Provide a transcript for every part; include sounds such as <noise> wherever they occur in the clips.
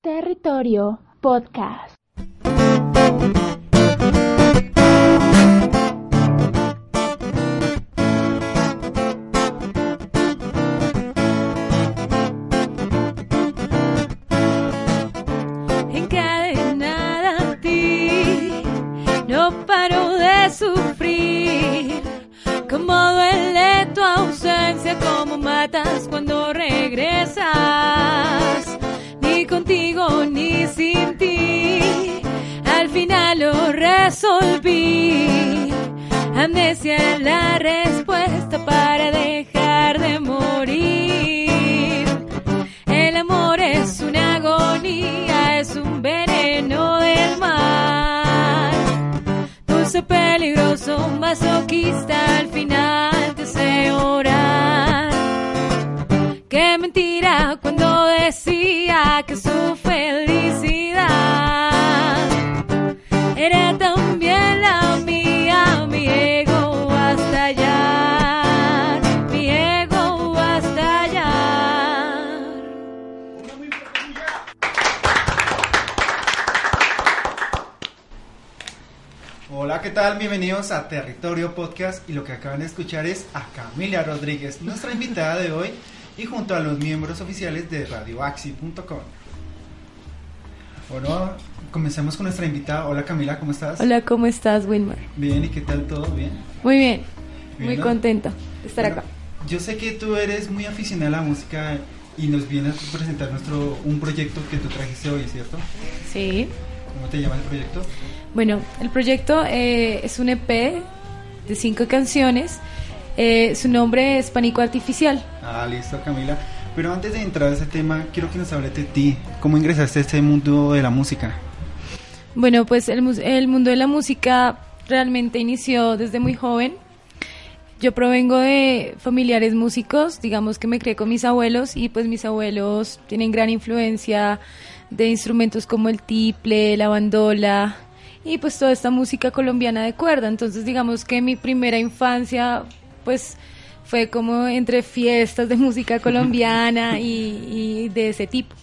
Territorio Podcast. Lo resolví. Amnesia es la respuesta para dejar de morir. El amor es una agonía, es un veneno del mal. Dulce, peligroso, masoquista, al final tal? Bienvenidos a Territorio Podcast y lo que acaban de escuchar es a Camila Rodríguez, nuestra invitada de hoy y junto a los miembros oficiales de radioaxi.com. Bueno, comencemos con nuestra invitada. Hola Camila, ¿cómo estás? Hola, ¿cómo estás, Wilmer? Bien, ¿y qué tal todo? ¿Bien? Muy bien, Bien, muy ¿no? contenta de estar Bueno, acá. Yo sé que tú eres muy aficionada a la música y nos vienes a presentar nuestro un proyecto que tú trajiste hoy, ¿cierto? Sí. ¿Cómo te llama el proyecto? Bueno, el proyecto eh, es un EP de cinco canciones. Eh, su nombre es Pánico Artificial. Ah, listo, Camila. Pero antes de entrar a ese tema, quiero que nos hables de ti. ¿Cómo ingresaste a este mundo de la música? Bueno, pues el, el mundo de la música realmente inició desde muy joven. Yo provengo de familiares músicos, digamos que me crié con mis abuelos y pues mis abuelos tienen gran influencia de instrumentos como el tiple, la bandola y pues toda esta música colombiana de cuerda. Entonces digamos que mi primera infancia pues fue como entre fiestas de música <laughs> colombiana y, y de ese tipo,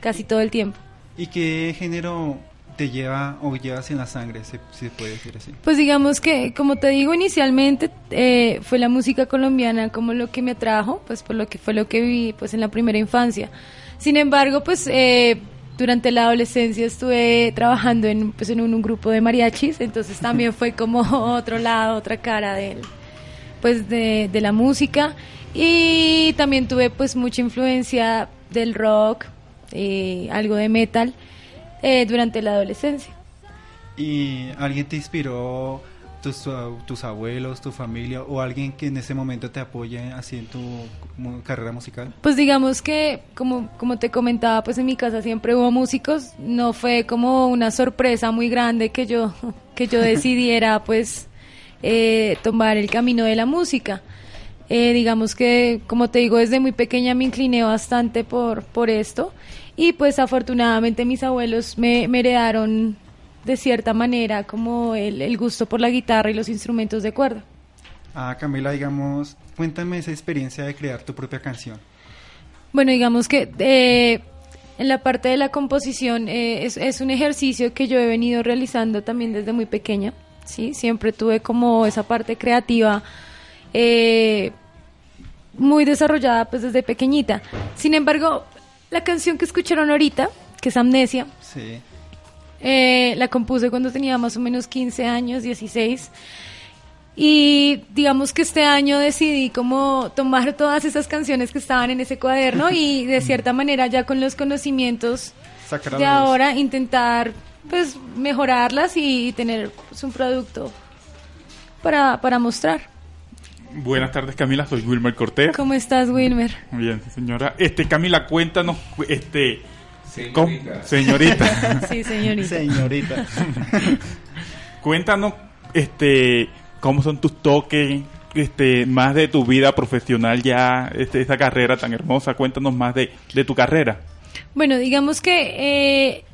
casi todo el tiempo. ¿Y qué género te lleva o llevas en la sangre, si se puede decir así? Pues digamos que, como te digo inicialmente, eh, fue la música colombiana como lo que me atrajo, pues por lo que fue lo que vi pues en la primera infancia. Sin embargo, pues eh, durante la adolescencia estuve trabajando en, pues, en un, grupo de mariachis, entonces también fue como <laughs> otro lado, otra cara del, pues de, de la música y también tuve pues mucha influencia del rock, eh, algo de metal eh, durante la adolescencia. ¿Y alguien te inspiró, tus, uh, tus abuelos, tu familia o alguien que en ese momento te apoye así en tu carrera musical? Pues digamos que, como, como te comentaba, pues en mi casa siempre hubo músicos, no fue como una sorpresa muy grande que yo, <laughs> que yo decidiera <laughs> pues eh, tomar el camino de la música. Eh, digamos que, como te digo, desde muy pequeña me incliné bastante por, por esto y pues afortunadamente mis abuelos me, me heredaron de cierta manera como el, el gusto por la guitarra y los instrumentos de cuerda. Ah, Camila, digamos, cuéntame esa experiencia de crear tu propia canción. Bueno, digamos que eh, en la parte de la composición eh, es, es un ejercicio que yo he venido realizando también desde muy pequeña, ¿sí? Siempre tuve como esa parte creativa eh, muy desarrollada pues desde pequeñita. Sin embargo, la canción que escucharon ahorita, que es Amnesia, Sí. Eh, la compuse cuando tenía más o menos 15 años, 16. Y digamos que este año decidí como tomar todas esas canciones que estaban en ese cuaderno y de <laughs> cierta manera ya con los conocimientos Sacar a de ahora intentar pues mejorarlas y tener pues, un producto para, para mostrar. Buenas tardes Camila, soy Wilmer Cortés. ¿Cómo estás, Wilmer? Muy bien, señora. Este Camila, cuéntanos, cu- este, ¿cómo- señorita, <laughs> Sí, señorita. Señorita. <laughs> cuéntanos, este, cómo son tus toques, este, más de tu vida profesional ya, este, esa carrera tan hermosa. Cuéntanos más de, de tu carrera. Bueno, digamos que eh,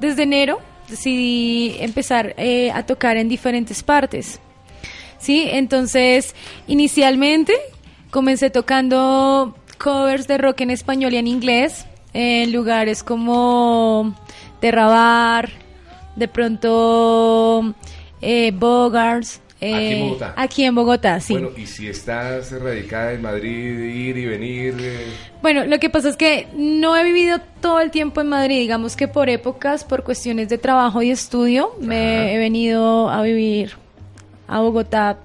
desde enero decidí empezar eh, a tocar en diferentes partes. Sí, entonces inicialmente comencé tocando covers de rock en español y en inglés. En lugares como Terrabar, de pronto eh, Bogars. Aquí en eh, Bogotá. Aquí en Bogotá, sí. Bueno, y si estás radicada en Madrid, ir y venir. eh, Bueno, lo que pasa es que no he vivido todo el tiempo en Madrid, digamos que por épocas, por cuestiones de trabajo y estudio, me he venido a vivir a Bogotá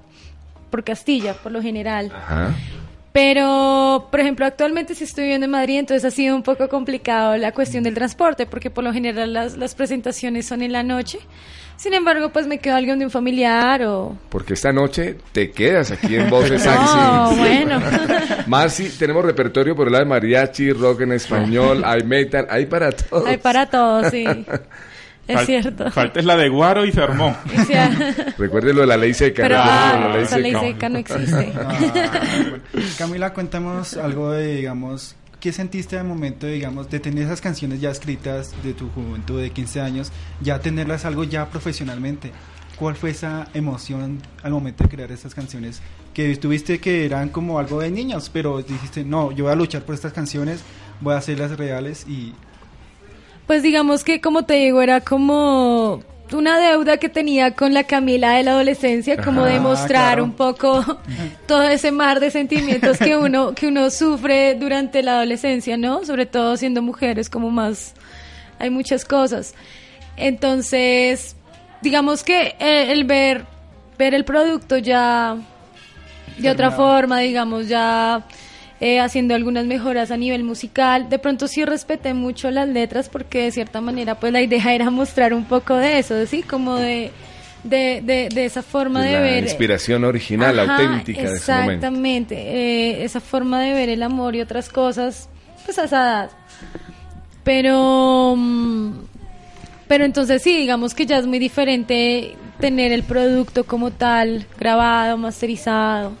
por Castilla, por lo general. Ajá. Pero, por ejemplo, actualmente sí estoy viviendo en Madrid, entonces ha sido un poco complicado la cuestión del transporte, porque por lo general las, las presentaciones son en la noche. Sin embargo, pues me quedo alguien de un familiar o... Porque esta noche te quedas aquí en Voces <laughs> No, bueno. <laughs> Más si tenemos repertorio por el lado de mariachi, rock en español, <laughs> hay metal, hay para todos. Hay para todos, sí. Es Fal- cierto. Falta es la de Guaro y se armó. <laughs> Recuerde lo de la ley seca. pero ah, la ley esa ley seca. seca no existe. <laughs> Ah, bueno. Camila, cuéntanos algo de, digamos, ¿qué sentiste al momento, digamos, de tener esas canciones ya escritas de tu juventud de 15 años, ya tenerlas algo ya profesionalmente? ¿Cuál fue esa emoción al momento de crear esas canciones? Que tuviste que eran como algo de niños, pero dijiste, no, yo voy a luchar por estas canciones, voy a hacerlas reales y... Pues digamos que, como te digo, era como una deuda que tenía con la Camila de la adolescencia, como demostrar claro. un poco <laughs> todo ese mar de sentimientos que uno, que uno sufre durante la adolescencia, ¿no? Sobre todo siendo mujeres, como más, hay muchas cosas. Entonces, digamos que el, el ver, ver el producto ya de otra forma, digamos, ya eh, haciendo algunas mejoras a nivel musical. De pronto sí respeté mucho las letras porque de cierta manera pues la idea era mostrar un poco de eso, ¿sí? Como de, de, de, de esa forma de, la ver. inspiración original, Ajá, auténtica de ese momento. Exactamente, eh, esa forma de ver el amor y otras cosas, pues a esa edad. Pero, mm, pero entonces sí, digamos que ya es muy diferente tener el producto como tal, grabado, masterizado.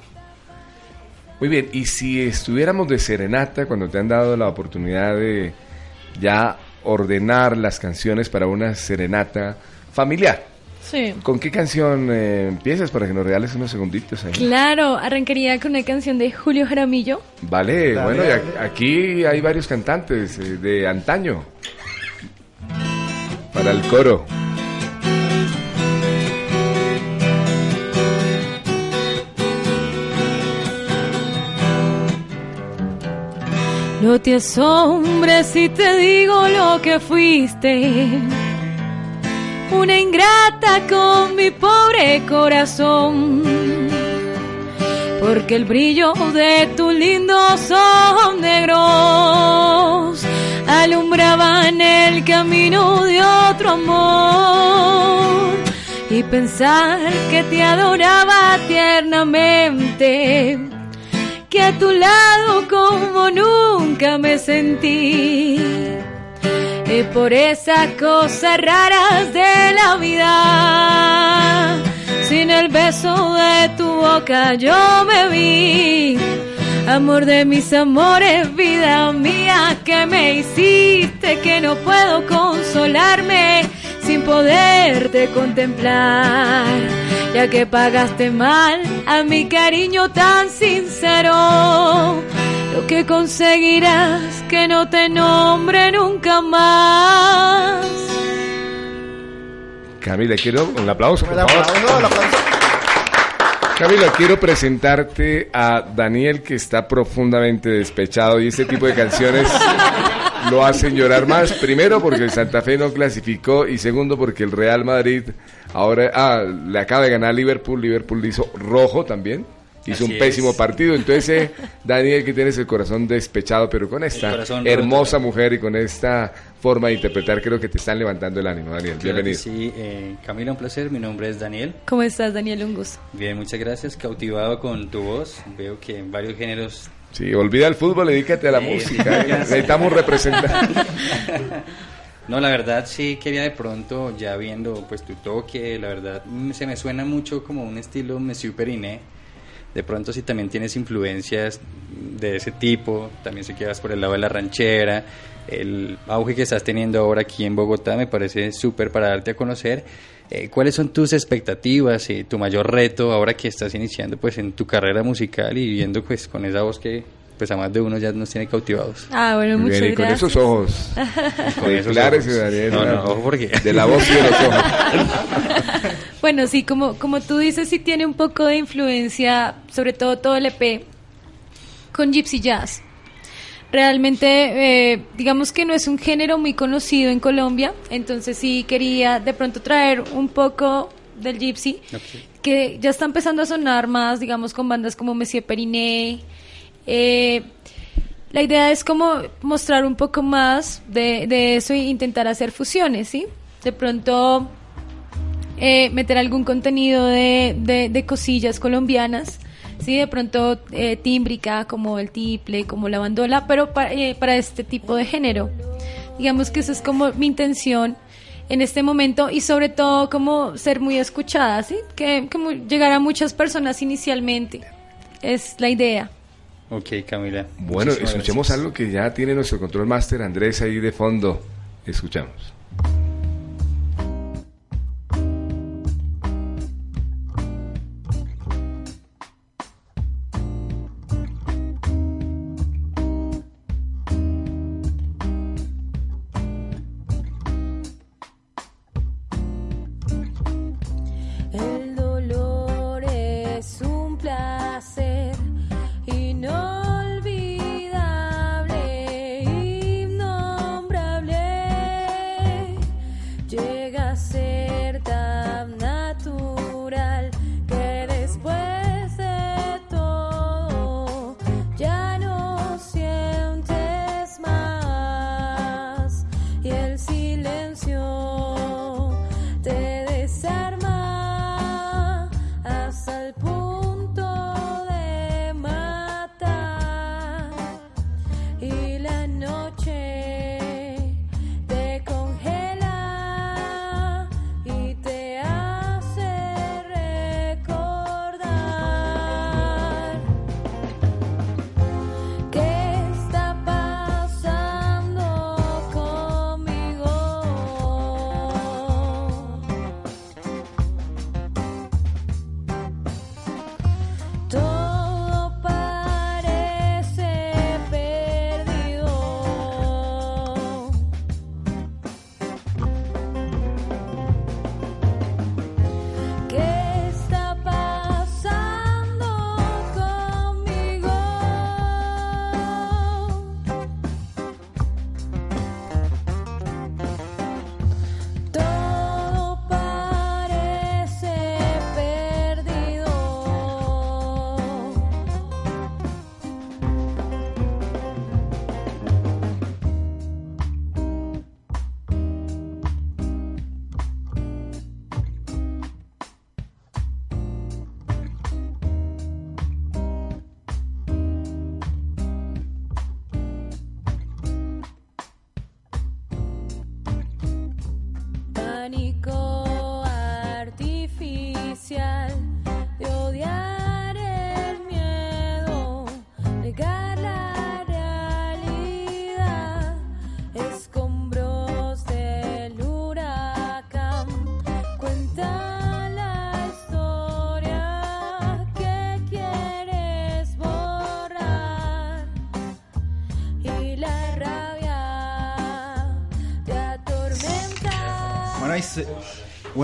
Muy bien, y si estuviéramos de serenata cuando te han dado la oportunidad de ya ordenar las canciones para una serenata familiar, Sí. ¿con qué canción eh, empiezas para que nos regales unos segunditos ahí? Claro, arrancaría con una canción de Julio Jaramillo. Vale, Dale, bueno, y dale. a- aquí hay varios cantantes eh, de antaño. Para el coro. No te asombres si te digo lo que fuiste. Una ingrata con mi pobre corazón. Porque el brillo de tus lindos ojos negros alumbraban el camino de otro amor. Y pensar que te adoraba tiernamente que a tu lado como nunca me sentí. Y por esas cosas raras de la vida, sin el beso de tu boca yo me vi. Amor de mis amores, vida mía, que me hiciste que no puedo consolarme sin poderte contemplar, ya que pagaste mal a mi cariño tan sincero. Lo que conseguirás que no te nombre nunca más. Camila, quiero un aplauso, por favor. Camila, quiero presentarte a Daniel que está profundamente despechado y este tipo de canciones <laughs> lo hacen llorar más. Primero porque el Santa Fe no clasificó y segundo porque el Real Madrid ahora ah, le acaba de ganar a Liverpool. Liverpool hizo rojo también. Hizo Así un pésimo es. partido. Entonces, eh, <laughs> Daniel, que tienes el corazón despechado, pero con esta hermosa roto. mujer y con esta forma de interpretar, creo que te están levantando el ánimo, Daniel. Claro Bienvenido. Sí, eh, Camila, un placer. Mi nombre es Daniel. ¿Cómo estás, Daniel? Un gusto. Bien, muchas gracias. Cautivado con tu voz. Veo que en varios géneros. Sí, olvida el fútbol, dedícate a la Sí, música. sí, sé. Necesitamos representar. <laughs> No, la verdad sí quería de pronto, ya viendo pues tu toque, la verdad mm, se me suena mucho como un estilo Monsieur Periné. De pronto si también tienes influencias de ese tipo, también sé que vas por el lado de la ranchera, el auge que estás teniendo ahora aquí en Bogotá me parece súper para darte a conocer. Eh, ¿Cuáles son tus expectativas y tu mayor reto ahora que estás iniciando pues en tu carrera musical y viendo pues con esa voz que pues a más de uno ya nos tiene cautivados. Ah, bueno, muchas bien, y con gracias. esos ojos. <laughs> Con esos Claro, ojos. Daniel. No, no, ojo porque... De la voz y de los ojos. <laughs> Bueno, sí, como, como tú dices, sí tiene un poco de influencia, sobre todo todo el EP, con Gypsy Jazz. Realmente, eh, digamos que no es un género muy conocido en Colombia, entonces sí quería de pronto traer un poco del Gypsy, que ya está empezando a sonar más, digamos, con bandas como Monsieur Periné. Eh, la idea es como mostrar un poco más de, de eso e intentar hacer fusiones, ¿sí? De pronto eh, meter algún contenido de, de- de cosillas colombianas, sí, de pronto eh, tímbrica como el tiple, como la bandola, pero pa- eh, para este tipo de género. Digamos que esa es como mi intención en este momento y sobre todo como ser muy escuchada, sí, que como llegar a muchas personas inicialmente es la idea. Ok, Camila. Bueno, muchísimas escuchemos gracias. algo que ya tiene nuestro control master Andrés ahí de fondo. Escuchamos.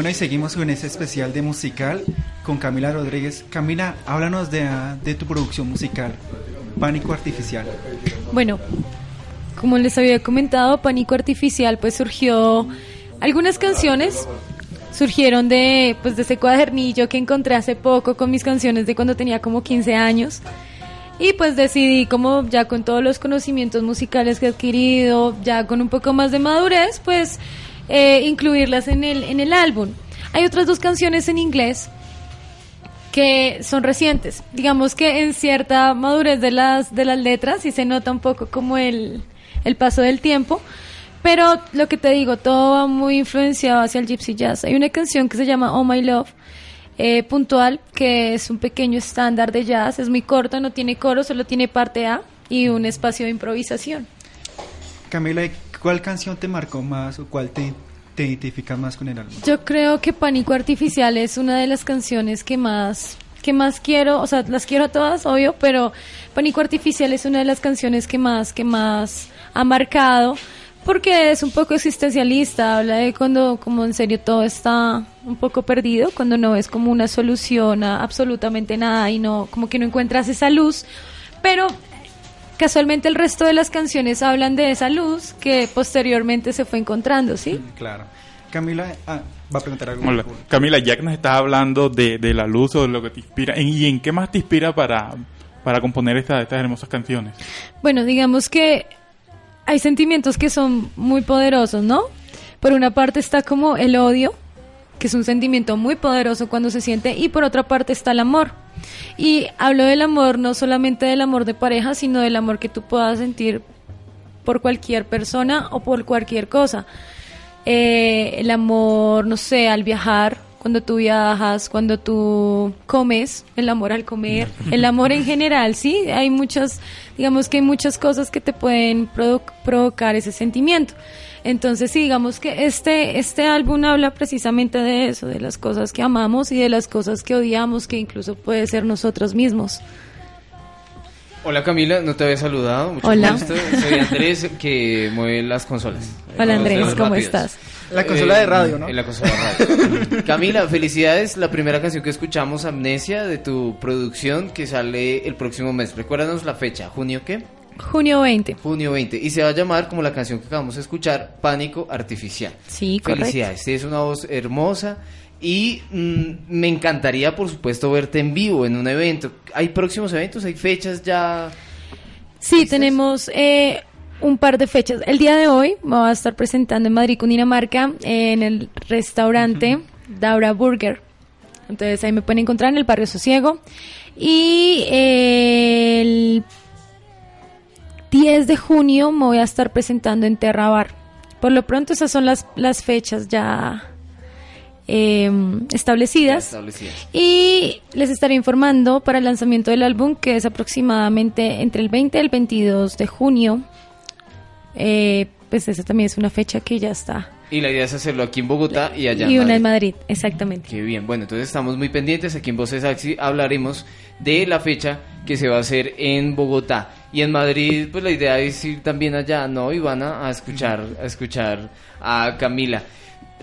Bueno, y seguimos con ese especial de musical con Camila Rodríguez. Camila, háblanos de, tu producción musical, Pánico Artificial. Bueno, como les había comentado, Pánico Artificial pues surgió algunas canciones surgieron de pues de ese cuadernillo que encontré hace poco con mis canciones de cuando tenía como 15 años. Y pues decidí como ya con todos los conocimientos musicales que he adquirido, ya con un poco más de madurez, pues eh, incluirlas en el, en el álbum. Hay otras dos canciones en inglés que son recientes. Digamos que en cierta madurez de las, de las letras y se nota un poco como el, el paso del tiempo. Pero lo que te digo, todo va muy influenciado hacia el gypsy jazz. Hay una canción que se llama Oh My Love, eh, puntual, que es un pequeño estándar de jazz. Es muy corto, no tiene coro, solo tiene parte A y un espacio de improvisación. Camila, ¿y ¿cuál canción te marcó más o cuál te, te identifica más con el álbum? Yo creo que Pánico Artificial es una de las canciones que más que más quiero, o sea, las quiero a todas, obvio, pero Pánico Artificial es una de las canciones que más, que más ha marcado, porque es un poco existencialista, habla de cuando como en serio todo está un poco perdido, cuando no ves como una solución a absolutamente nada y no, como que no encuentras esa luz, pero casualmente el resto de las canciones hablan de esa luz que posteriormente se fue encontrando, ¿sí? Claro. Camila, ah, va a preguntar algo. Hola. Camila, ya que nos estás hablando de, de la luz o de lo que te inspira, ¿en- ¿y en qué más te inspira para, para componer esta- estas hermosas canciones? Bueno, digamos que hay sentimientos que son muy poderosos, ¿no? Por una parte está como el odio, que es un sentimiento muy poderoso cuando se siente, y por otra parte está el amor. Y hablo del amor no solamente del amor de pareja, sino del amor que tú puedas sentir por cualquier persona o por cualquier cosa. Eh, el amor, no sé, al viajar, cuando tú viajas, cuando tú comes, el amor al comer, el amor en general, sí, hay muchas, digamos que hay muchas cosas que te pueden provo- provocar ese sentimiento. Entonces, sí, digamos que este, este álbum habla precisamente de eso, de las cosas que amamos y de las cosas que odiamos, que incluso puede ser nosotros mismos. Hola Camila, no te había saludado. Mucho Hola. gusto. Soy Andrés, que mueve las consolas. Hola Andrés, ¿cómo rápidos. estás? La consola de radio, ¿no? En la consola de radio. <laughs> Camila, felicidades. La primera canción que escuchamos, Amnesia, de tu producción, que sale el próximo mes. Recuérdanos la fecha. ¿Junio qué? Junio 20. Junio 20. Y se va a llamar, como la canción que acabamos de escuchar, Pánico Artificial. Sí, correcto. Felicidades. Tienes una voz hermosa. Y mm, me encantaría, por supuesto, verte en vivo en un evento. ¿Hay próximos eventos? ¿Hay fechas ya? Sí, tenemos eh, un par de fechas. El día de hoy me voy a estar presentando en Madrid, Cundinamarca, en el restaurante Daura Burger. Entonces ahí me pueden encontrar en el barrio Sosiego. Y eh, el 10 de junio me voy a estar presentando en Terra Bar. Por lo pronto esas son las, las fechas ya eh, establecidas. Establecidas. Y les estaré informando para el lanzamiento del álbum, que es aproximadamente entre el 20 y el 22 de junio. Eh, pues esa también es una fecha que ya está. Y la idea es hacerlo aquí en Bogotá y allá y en una en Madrid. Exactamente. Qué bien, bueno, entonces estamos muy pendientes. Aquí en Voces Axi hablaremos de la fecha que se va a hacer en Bogotá. Y en Madrid, pues la idea es ir también allá, ¿no, Ivana? A escuchar, a escuchar a Camila.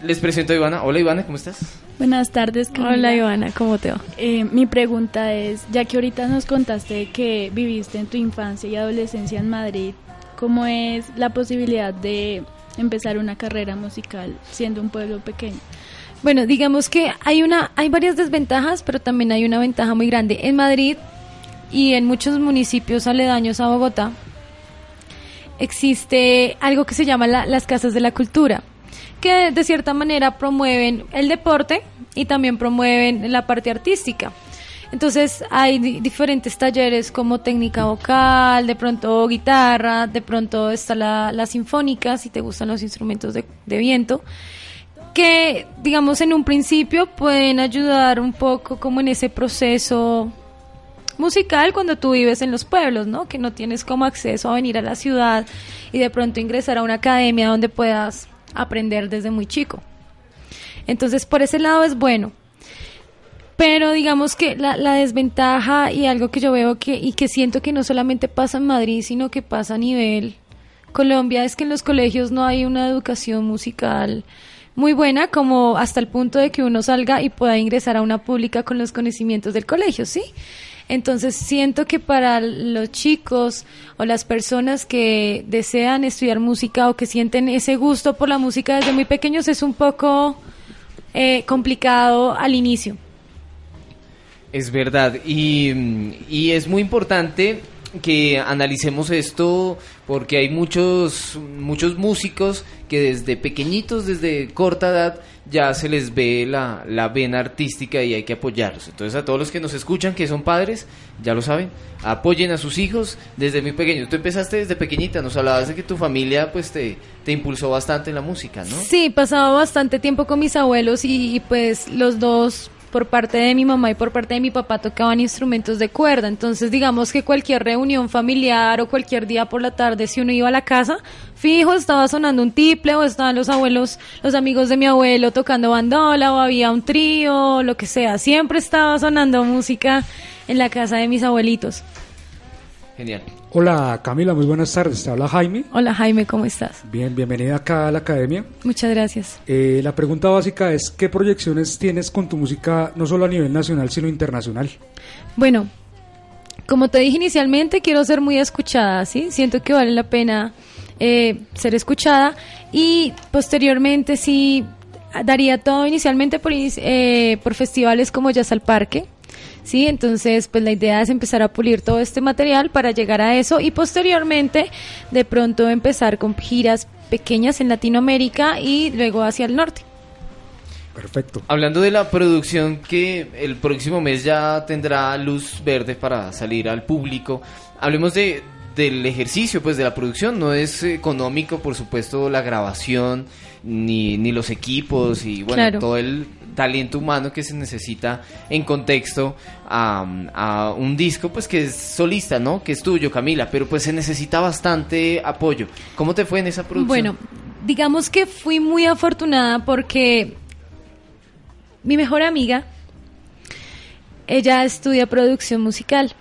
Les presento a Ivana. Hola Ivana, ¿cómo estás? Buenas tardes, Camila. Hola Ivana, ¿cómo te va? Eh, mi pregunta es, ya que ahorita nos contaste que viviste en tu infancia y adolescencia en Madrid, ¿cómo es la posibilidad de empezar una carrera musical siendo un pueblo pequeño? Bueno, digamos que hay una, hay varias desventajas, pero también hay una ventaja muy grande. En Madrid y en muchos municipios aledaños a Bogotá existe algo que se llama la- las casas de la cultura, que de cierta manera promueven el deporte y también promueven la parte artística. Entonces hay di- diferentes talleres como técnica vocal, de pronto guitarra, de pronto está la, la sinfónica, si te gustan los instrumentos de, de viento que digamos en un principio pueden ayudar un poco como en ese proceso musical cuando tú vives en los pueblos, ¿no? Que no tienes como acceso a venir a la ciudad y de pronto ingresar a una academia donde puedas aprender desde muy chico. Entonces, por ese lado es bueno. Pero digamos que la, la desventaja y algo que yo veo que y que siento que no solamente pasa en Madrid, sino que pasa a nivel Colombia es que en los colegios no hay una educación musical muy buena como hasta el punto de que uno salga y pueda ingresar a una pública con los conocimientos del colegio, ¿sí? Entonces siento que para los chicos o las personas que desean estudiar música o que sienten ese gusto por la música desde muy pequeños es un poco eh, complicado al inicio. Es verdad, y, y es muy importante que analicemos esto porque hay muchos, muchos músicos que desde pequeñitos, desde corta edad, ya se les ve la, la vena artística y hay que apoyarlos. Entonces a todos los que nos escuchan, que son padres, ya lo saben, apoyen a sus hijos desde muy pequeños. Tú empezaste desde pequeñita, nos hablabas de que tu familia pues te, te impulsó bastante en la música, ¿no? Sí, pasaba bastante tiempo con mis abuelos y, y, pues los dos por parte de mi mamá y por parte de mi papá tocaban instrumentos de cuerda. Entonces, digamos que cualquier reunión familiar o cualquier día por la tarde, si uno iba a la casa, fijo, estaba sonando un tiple o estaban los abuelos, los amigos de mi abuelo tocando bandola o había un trío, lo que sea. Siempre estaba sonando música en la casa de mis abuelitos. Genial. Hola Camila, muy buenas tardes. Te habla Jaime. Hola Jaime, ¿cómo estás? Bien, bienvenida acá a la academia. Muchas gracias. Eh, la pregunta básica es, ¿qué proyecciones tienes con tu música, no solo a nivel nacional, sino internacional? Bueno, como te dije inicialmente, quiero ser muy escuchada, ¿sí? Siento que vale la pena eh, ser escuchada y posteriormente sí daría todo inicialmente por, eh, por festivales como Jazz al Parque, ¿sí? Entonces, pues la idea es empezar a pulir todo este material para llegar a eso y posteriormente de pronto empezar con giras pequeñas en Latinoamérica y luego hacia el norte. Perfecto. Hablando de la producción que el próximo mes ya tendrá luz verde para salir al público, hablemos de del ejercicio, pues de la producción. No es económico, por supuesto, la grabación, ni, ni los equipos y bueno, todo el talento humano que se necesita en contexto a, un disco, pues que es solista, ¿no? Que es tuyo, Camila, pero pues se necesita bastante apoyo. ¿Cómo te fue en esa producción? Bueno, digamos que fui muy afortunada porque mi mejor amiga, ella estudia producción musical.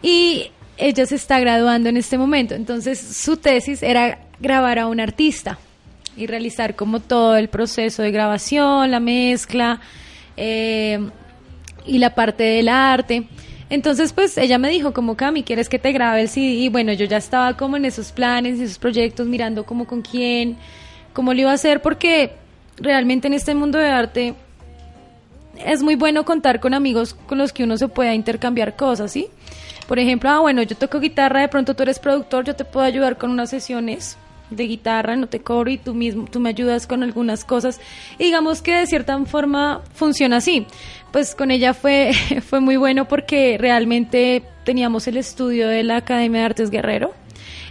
Y ella se está graduando en este momento. Entonces su tesis era grabar a un artista y realizar como todo el proceso de grabación, la mezcla eh, y la parte del arte. Entonces, pues ella me dijo como, Cami, ¿quieres que te grabe el CD? Y bueno, yo ya estaba como en esos planes, en esos proyectos, mirando como con quién, cómo lo iba a hacer, porque realmente en este mundo de arte es muy bueno contar con amigos con los que uno se pueda intercambiar cosas, ¿sí? Por ejemplo, ah, bueno, yo toco guitarra, de pronto tú eres productor, yo te puedo ayudar con unas sesiones de guitarra, no te cobro y tú mismo, tú me ayudas con algunas cosas. Y digamos que de cierta forma funciona así. Pues con ella fue, <laughs> fue muy bueno porque realmente teníamos el estudio de la Academia de Artes Guerrero.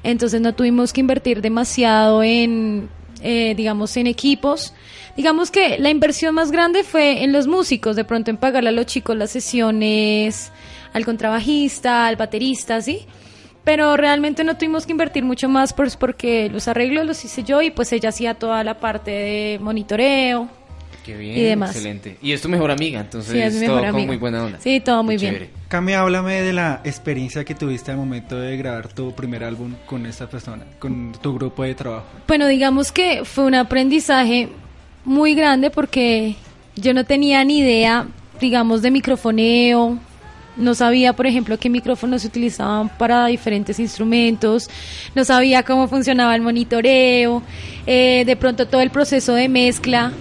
Entonces no tuvimos que invertir demasiado en, eh, digamos, en equipos. Digamos que la inversión más grande fue en los músicos, de pronto en pagarle a los chicos las sesiones, al contrabajista, al baterista, ¿sí? Pero realmente no tuvimos que invertir mucho más pues porque los arreglos los hice yo y pues ella hacía toda la parte de monitoreo. Qué bien, y demás. excelente. Y es tu mejor amiga, entonces sí, es todo con muy buena onda. Sí, todo muy bien. Cami, háblame de la experiencia que tuviste al momento de grabar tu primer álbum con esta persona, con tu grupo de trabajo. Bueno, digamos que fue un aprendizaje muy grande porque yo no tenía ni idea, digamos, de microfoneo, no sabía, por ejemplo, qué micrófonos se utilizaban para diferentes instrumentos, no sabía cómo funcionaba el monitoreo, eh, de pronto todo el proceso de mezcla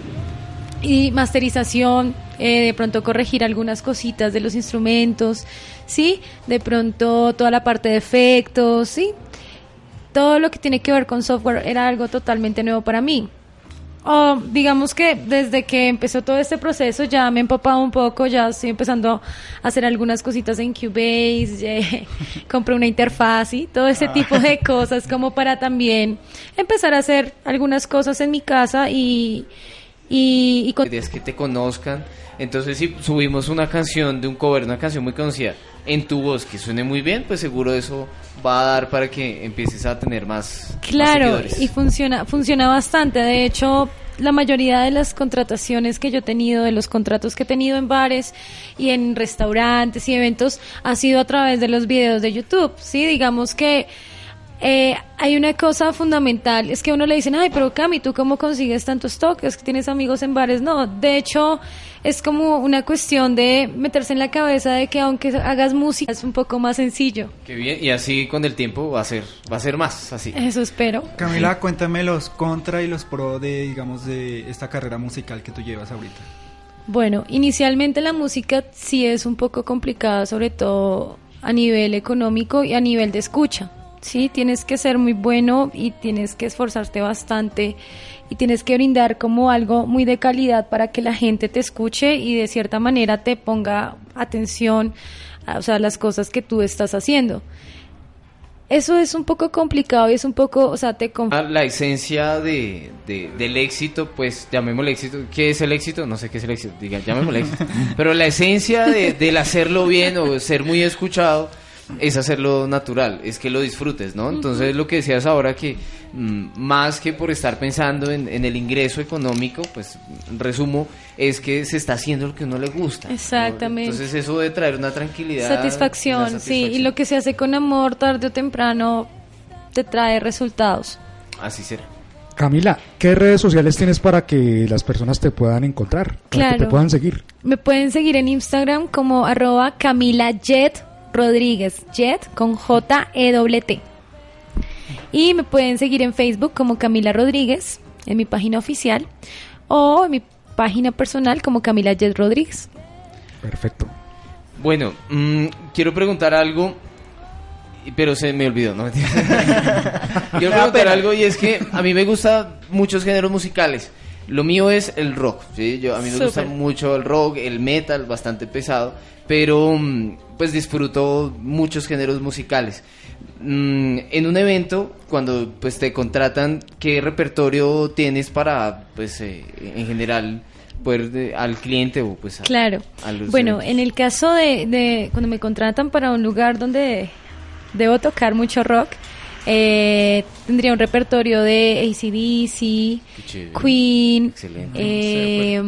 y masterización, eh, de pronto corregir algunas cositas de los instrumentos, sí, de pronto toda la parte de efectos, sí, todo lo que tiene que ver con software era algo totalmente nuevo para mí. Oh, digamos que desde que empezó todo este proceso ya me he empapado un poco, ya estoy empezando a hacer algunas cositas en Cubase, <laughs> compré una interfaz y todo ese tipo de ah. cosas como para también empezar a hacer algunas cosas en mi casa y... y, y con... que te conozcan, entonces si subimos una canción de un cover, una canción muy conocida, en tu voz que suene muy bien, pues seguro eso va a dar para que empieces a tener más claro y funciona funciona bastante de hecho la mayoría de las contrataciones que yo he tenido, de los contratos que he tenido en bares y en restaurantes y eventos, ha sido a través de los videos de YouTube, ¿sí? Digamos que eh, hay una cosa fundamental, es que uno le dicen, ay, pero Cami, ¿tú cómo consigues tantos toques? que tienes amigos en bares? No, de hecho, es como una cuestión de meterse en la cabeza de que aunque hagas música es un poco más sencillo. Qué bien, y así con el tiempo va a ser, va a ser más, así. Eso espero. Camila, cuéntame los contra y los pro de, digamos, de esta carrera musical que tú llevas ahorita. Bueno, inicialmente la música sí es un poco complicada, sobre todo a nivel económico y a nivel de escucha ¿sí? Tienes que ser muy bueno y tienes que esforzarte bastante y tienes que brindar como algo muy de calidad para que la gente te escuche y de cierta manera te ponga atención a o sea, las cosas que tú estás haciendo. Eso es un poco complicado y es un poco, o sea, te... Ah, La esencia de, de- del éxito, pues llamémosle éxito. ¿Qué es el éxito? No sé qué es el éxito, diga, llamémosle éxito. <laughs> Pero la esencia de, del hacerlo bien o ser muy escuchado es hacerlo natural, es que lo disfrutes, ¿no? Entonces lo que decías ahora que mm, más que por estar pensando en, en el ingreso económico, pues resumo, es que se está haciendo lo que a uno le gusta. ¿no? Exactamente. Entonces eso de traer una tranquilidad. satisfacción, una sí, y lo que se hace con amor tarde o temprano te trae resultados. Así será. Camila, ¿qué redes sociales tienes para que las personas te puedan encontrar? Para que Claro. te puedan seguir. Me pueden seguir en Instagram como arroba Camila Jet Rodríguez, Jet con J-E-T. Y me pueden seguir en Facebook como Camila Rodríguez, en mi página oficial, o en mi página personal como Camila Jet Rodríguez. Perfecto. Bueno, mm, quiero preguntar algo, pero se me olvidó, ¿no? <laughs> quiero preguntar algo y es que a mí me gustan muchos géneros musicales. Lo mío es el rock, ¿sí? Yo, a mí me gusta mucho el rock, el metal, bastante pesado, pero mm, pues disfruto muchos géneros musicales. Mm, en un evento, cuando pues te contratan, ¿qué repertorio tienes para, pues, eh, en general, poder de- al cliente o pues a- Claro. a los Bueno, eventos? en el caso de, de cuando me contratan para un lugar donde debo tocar mucho rock, eh, tendría un repertorio de ACDC. Queen, Excelente. eh,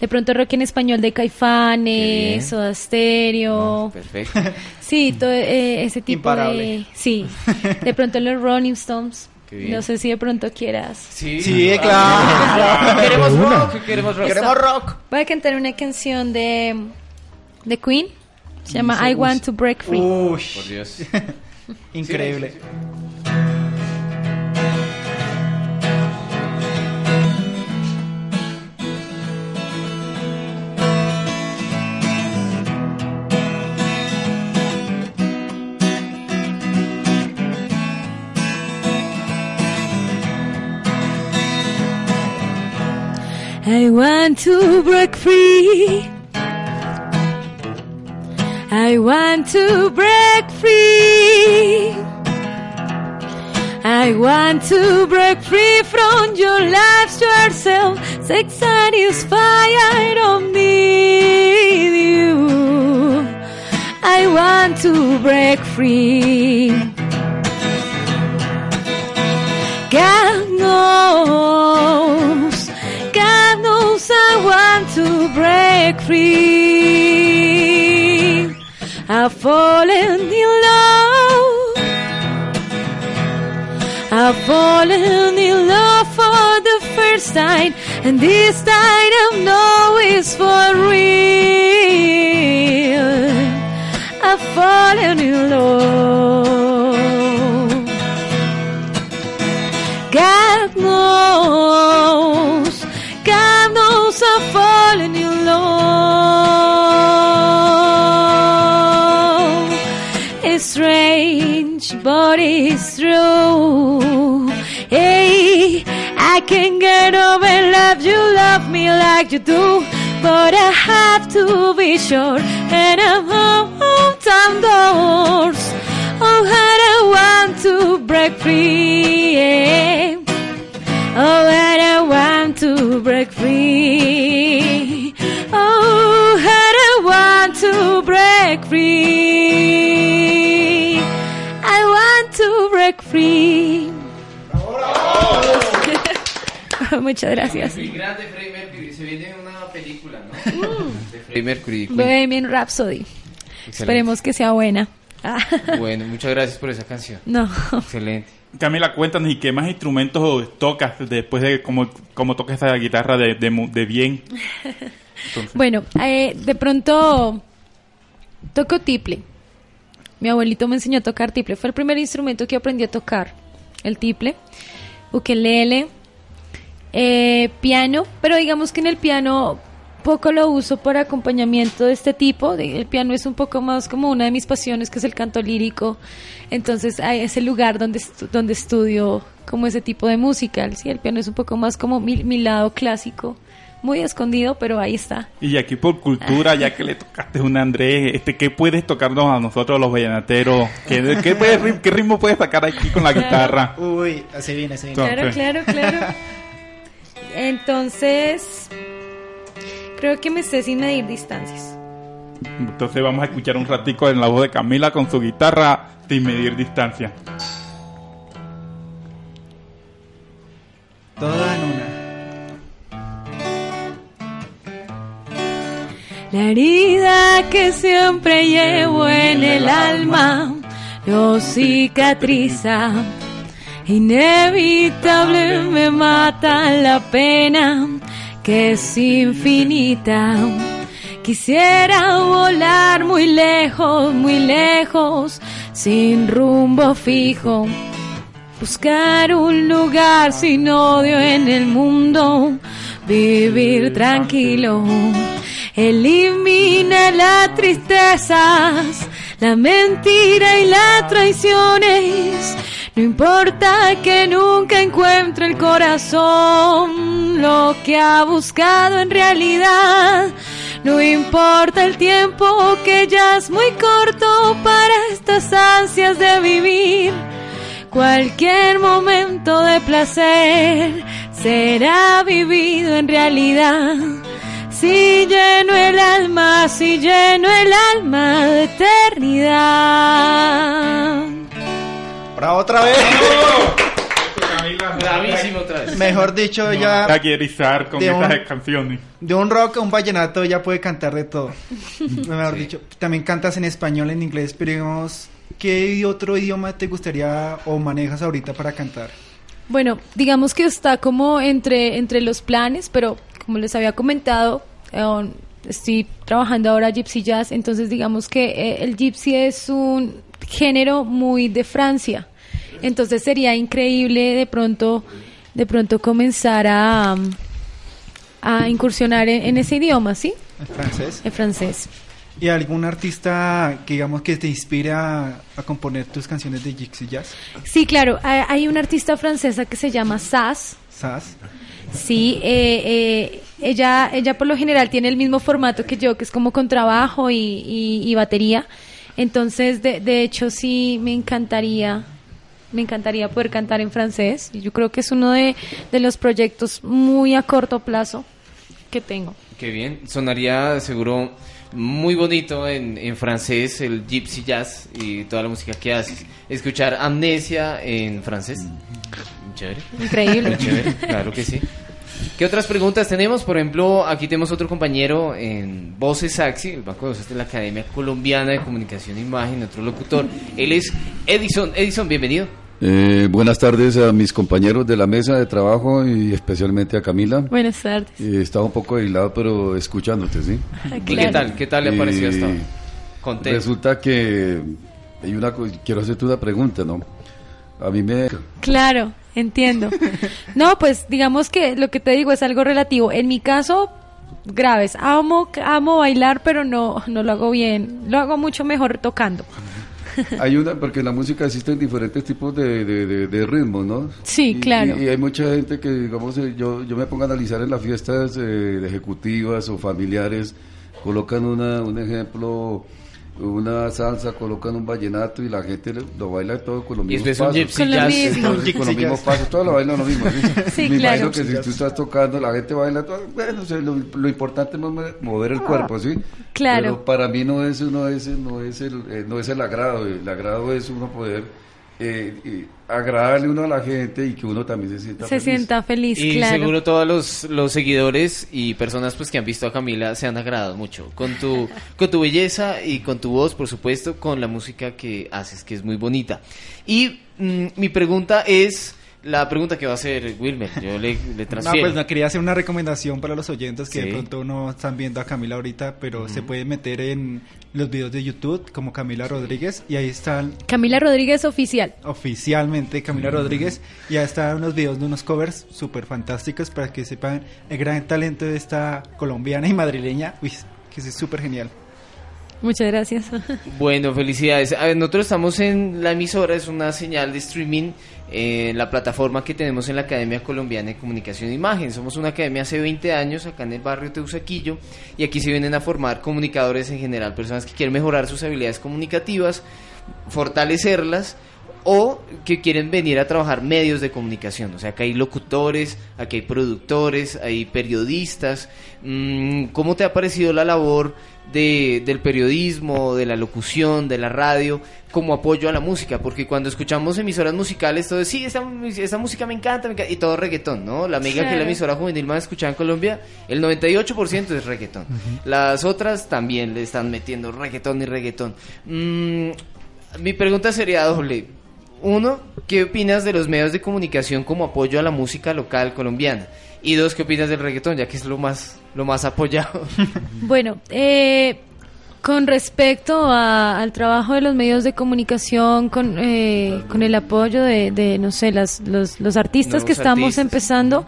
de pronto rock en español de. Caifanes, Soda Stereo. No, perfecto. <laughs> Sí, todo eh, ese tipo Imparable. de... Sí, <laughs> de pronto los Rolling Stones. No sé si de pronto quieras. Sí, Sí, claro. queremos De una. rock, queremos rock. Queremos rock. Voy a cantar una canción de, de Queen. Se llama I Want to Break Free. Uy, Por Dios. <laughs> increíble. I want to break free. I want to break free. I want to break free from your life's yourself. Sex satisfied, don't need you. I want to break free. God knows, break free. I've fallen in love. I've fallen in love for the first time, and this time I know it's for real. I've fallen in love. True. Hey, I can't get over love you love me like you do. But I have to be sure, and I'm home time doors. Oh, how I want to break free. yeah. Oh, how I want to break free. Muchas gracias. Grande Freddie Mercury. Se viene una película, ¿no? De Freddie Mercury. Bohemian Rhapsody. Excelente. Esperemos que sea buena. Ah, Bueno, muchas gracias por esa canción. no. Excelente. Camila, cuéntanos, ¿y qué más instrumentos tocas después de cómo, cómo tocas esa guitarra de, de, bien? Entonces, Bueno, eh, de pronto toco tiple. Mi abuelito me enseñó a tocar tiple. Fue el primer instrumento que aprendí a tocar. El tiple. Ukelele. Eh, piano. Pero digamos que en el piano poco lo uso para acompañamiento de este tipo. El piano es un poco más como una de mis pasiones, que es el canto lírico. Entonces, hay ese lugar donde, estu- donde estudio como ese tipo de música. Sí, el piano es un poco más como mi, mi lado clásico. Muy escondido, pero ahí está. Y aquí por cultura, ya que le tocaste un Andrés, este, ¿qué puedes tocarnos a nosotros los vallenateros? ¿Qué, qué, puedes rim- qué ritmo puedes sacar aquí con la guitarra? Uy, así viene, así viene. Claro, claro, claro. Entonces, creo que me sé sin medir distancias. Entonces vamos a escuchar un ratico en la voz de Camila con su guitarra sin medir distancia. Toda en una. La herida que siempre llevo en el alma no cicatriza. <laughs> Inevitable me mata la pena que es infinita. Quisiera volar muy lejos, muy lejos, sin rumbo fijo. Buscar un lugar sin odio en el mundo, vivir tranquilo. Elimina las tristezas, la mentira y las traiciones. No importa que nunca encuentre el corazón lo que ha buscado en realidad. No importa el tiempo que ya es muy corto para estas ansias de vivir. Cualquier momento de placer será vivido en realidad. Si lleno el alma, si lleno el alma de eternidad. Bravo otra vez. Bravísimo otra vez. Mejor dicho, ya Ya quiere izar con de estas un- canciones. de un rock a un vallenato ya puede cantar de todo. Mejor dicho, también cantas en español, en inglés, pero digamos, ¿qué otro idioma te gustaría o manejas ahorita para cantar? Bueno, digamos que está como entre, entre los planes, pero como les había comentado, eh, estoy trabajando ahora Gypsy Jazz, entonces digamos que eh, el Gypsy es un género muy de Francia, entonces sería increíble de pronto, de pronto comenzar a, a incursionar en, en ese idioma, ¿sí? ¿En francés? En francés. ¿Y algún artista que digamos que te inspira a, a componer tus canciones de Gypsy Jazz? Sí, claro, hay, hay una artista francesa que se llama Sass, ¿Sas? Sí, eh, eh, ella, ella por lo general tiene el mismo formato que yo, que es como contrabajo y, y, y batería. Entonces, de, de hecho, sí me encantaría, me encantaría poder cantar en francés. Yo creo que es uno de, de los proyectos muy a corto plazo que tengo. Qué bien. Sonaría seguro muy bonito en, en francés el gypsy jazz y toda la música que haces. Escuchar Amnesia en francés. Chévere. Increíble. Muy chévere, claro que sí. ¿Qué otras preguntas tenemos? Por ejemplo, aquí tenemos otro compañero en Voces Saxi, el Banco de Voces de la Academia Colombiana de Comunicación e Imagen, otro locutor. Él es Edison. Edison, bienvenido. Eh, buenas tardes a mis compañeros de la mesa de trabajo y especialmente a Camila. Buenas tardes. Eh, estaba un poco aislado, pero escuchándote, ¿sí? <laughs> ¿Y qué tal? ¿Qué tal le ha parecido ahora? Contento. Resulta que hay una, quiero hacerte una pregunta, ¿no? A mí me... Claro, entiendo. <laughs> No, pues digamos que lo que te digo es algo relativo. En mi caso, graves. Amo, amo bailar, pero no, no lo hago bien. Lo hago mucho mejor tocando. Hay una, porque en la música existen diferentes tipos de, de, de- de ritmos, ¿no? Sí, Y- claro. Y, hay mucha gente que, digamos, eh, yo, yo me pongo a analizar en las fiestas eh, ejecutivas o familiares, colocan una, un ejemplo, una salsa, colocan un vallenato y la gente lo, lo baila todo con los Y mismos un pasos. Con lo jazz. mismo. Entonces, con los mismos pasos, todos lo bailan lo mismo. ¿sí? <laughs> Sí, me claro. imagino que si tú estás tocando, la gente baila todo, bueno, o sea, lo, lo importante es mover- mover el cuerpo, ¿sí? Claro. Pero para mí no es, no es, no es, el, eh, no es el agrado, el agrado es uno poder eh, eh, agradarle uno a la gente y que uno también se sienta Se feliz. sienta feliz, Y claro. seguro todos los, los seguidores y personas pues que han visto a Camila se han agradado mucho con tu <laughs> con tu belleza y con tu voz, por supuesto, con la música que haces, que es muy bonita. Y mm, mi pregunta es, la pregunta que va a hacer Wilmer, yo le, le <laughs> No, transfiero. pues no, quería hacer una recomendación para los oyentes que Sí. de pronto no están viendo a Camila ahorita, pero se pueden meter en los videos de YouTube como Camila Rodríguez y ahí están Camila Rodríguez Oficial. oficialmente Camila Rodríguez y ahí están unos videos de unos covers súper fantásticos para que sepan el gran talento de esta colombiana y madrileña, uy, que es súper genial. Muchas gracias. Bueno, felicidades. A ver, nosotros estamos en la emisora, es una señal de streaming la plataforma que tenemos en la Academia Colombiana de Comunicación e Imagen. Somos una academia hace 20 años acá en el barrio Teusaquillo y aquí se vienen a formar comunicadores en general, personas que quieren mejorar sus habilidades comunicativas, fortalecerlas o que quieren venir a trabajar medios de comunicación. O sea, acá hay locutores, aquí hay productores, hay periodistas. Mm, ¿Cómo te ha parecido la labor de, del periodismo, de la locución, de la radio, como apoyo a la música? Porque cuando escuchamos emisoras musicales, todo es, sí, esta, esta música me encanta, me encanta", y todo reggaetón, ¿no? La amiga que la emisora juvenil más escuchada en Colombia, el 98% es reggaetón. Las otras también le están metiendo reggaetón y reggaetón. Mm, mi pregunta sería doble. Uno, ¿qué opinas de los medios de comunicación como apoyo a la música local colombiana? Y dos, ¿qué opinas del reggaetón, ya que es lo más, lo más apoyado? <laughs> Bueno, eh, con respecto a- al trabajo de los medios de comunicación, con, eh, con el apoyo de, de, no sé, las, los, los artistas Nuevos que estamos artistas. empezando,